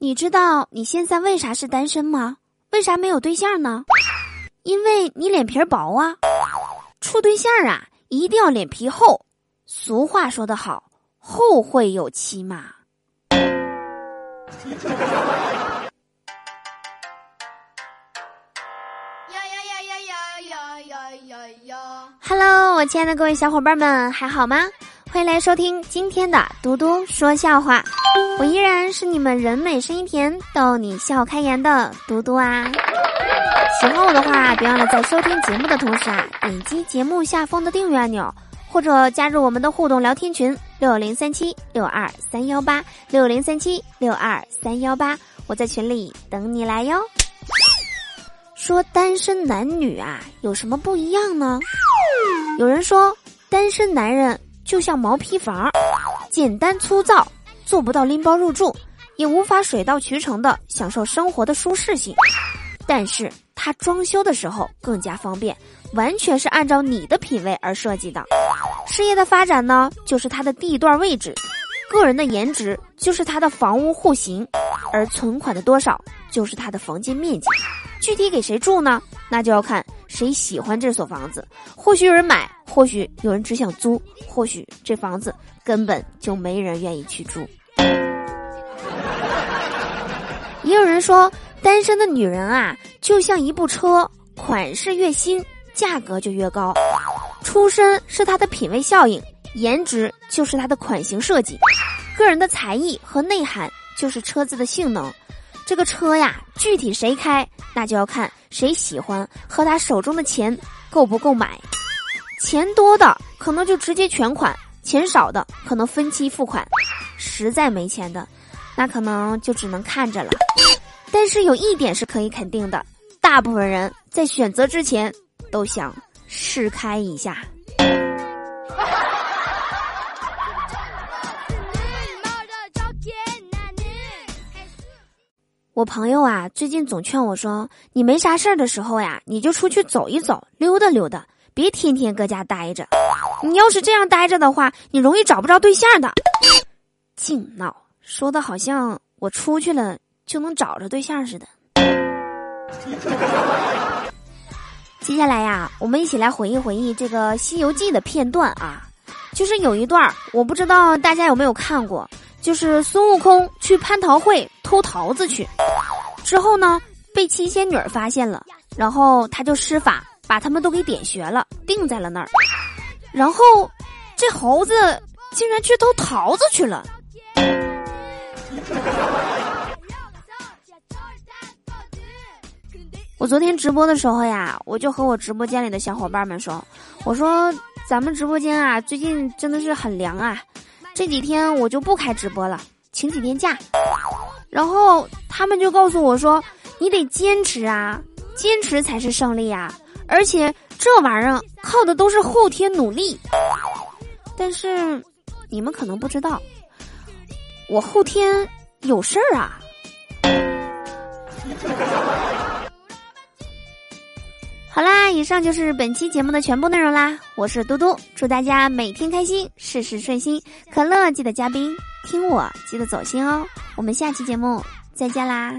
你知道你现在为啥是单身吗？为啥没有对象呢？因为你脸皮薄啊！处对象啊，一定要脸皮厚。俗话说得好，后会有期嘛。Hello，我亲爱的各位小伙伴们，还好吗？欢迎来收听今天的嘟嘟说笑话，我依然是你们人美声音甜、逗你笑开颜的嘟嘟啊！喜欢我的话，别忘了在收听节目的同时啊，点击节目下方的订阅按钮，或者加入我们的互动聊天群六零三七六二三幺八六零三七六二三幺八，我在群里等你来哟。说单身男女啊，有什么不一样呢？有人说，单身男人。就像毛坯房，简单粗糙，做不到拎包入住，也无法水到渠成的享受生活的舒适性。但是它装修的时候更加方便，完全是按照你的品味而设计的。事业的发展呢，就是它的地段位置；个人的颜值就是它的房屋户型；而存款的多少就是它的房间面积。具体给谁住呢？那就要看谁喜欢这所房子。或许有人买，或许有人只想租，或许这房子根本就没人愿意去住。也有人说，单身的女人啊，就像一部车，款式越新，价格就越高。出身是她的品味效应，颜值就是她的款型设计，个人的才艺和内涵就是车子的性能。这个车呀，具体谁开，那就要看谁喜欢和他手中的钱够不够买。钱多的可能就直接全款，钱少的可能分期付款。实在没钱的，那可能就只能看着了。但是有一点是可以肯定的，大部分人在选择之前都想试开一下。我朋友啊，最近总劝我说：“你没啥事儿的时候呀，你就出去走一走，溜达溜达，别天天搁家待着。你要是这样待着的话，你容易找不着对象的。”净闹，说的好像我出去了就能找着对象似的。接下来呀，我们一起来回忆回忆这个《西游记》的片段啊，就是有一段我不知道大家有没有看过。就是孙悟空去蟠桃会偷桃子去，之后呢被七仙女发现了，然后他就施法把他们都给点穴了，定在了那儿。然后这猴子竟然去偷桃子去了。我昨天直播的时候呀，我就和我直播间里的小伙伴们说，我说咱们直播间啊最近真的是很凉啊。这几天我就不开直播了，请几天假。然后他们就告诉我说：“你得坚持啊，坚持才是胜利啊！而且这玩意儿靠的都是后天努力。”但是你们可能不知道，我后天有事儿啊。好啦，以上就是本期节目的全部内容啦。我是嘟嘟，祝大家每天开心，事事顺心。可乐记得嘉宾，听我记得走心哦。我们下期节目再见啦。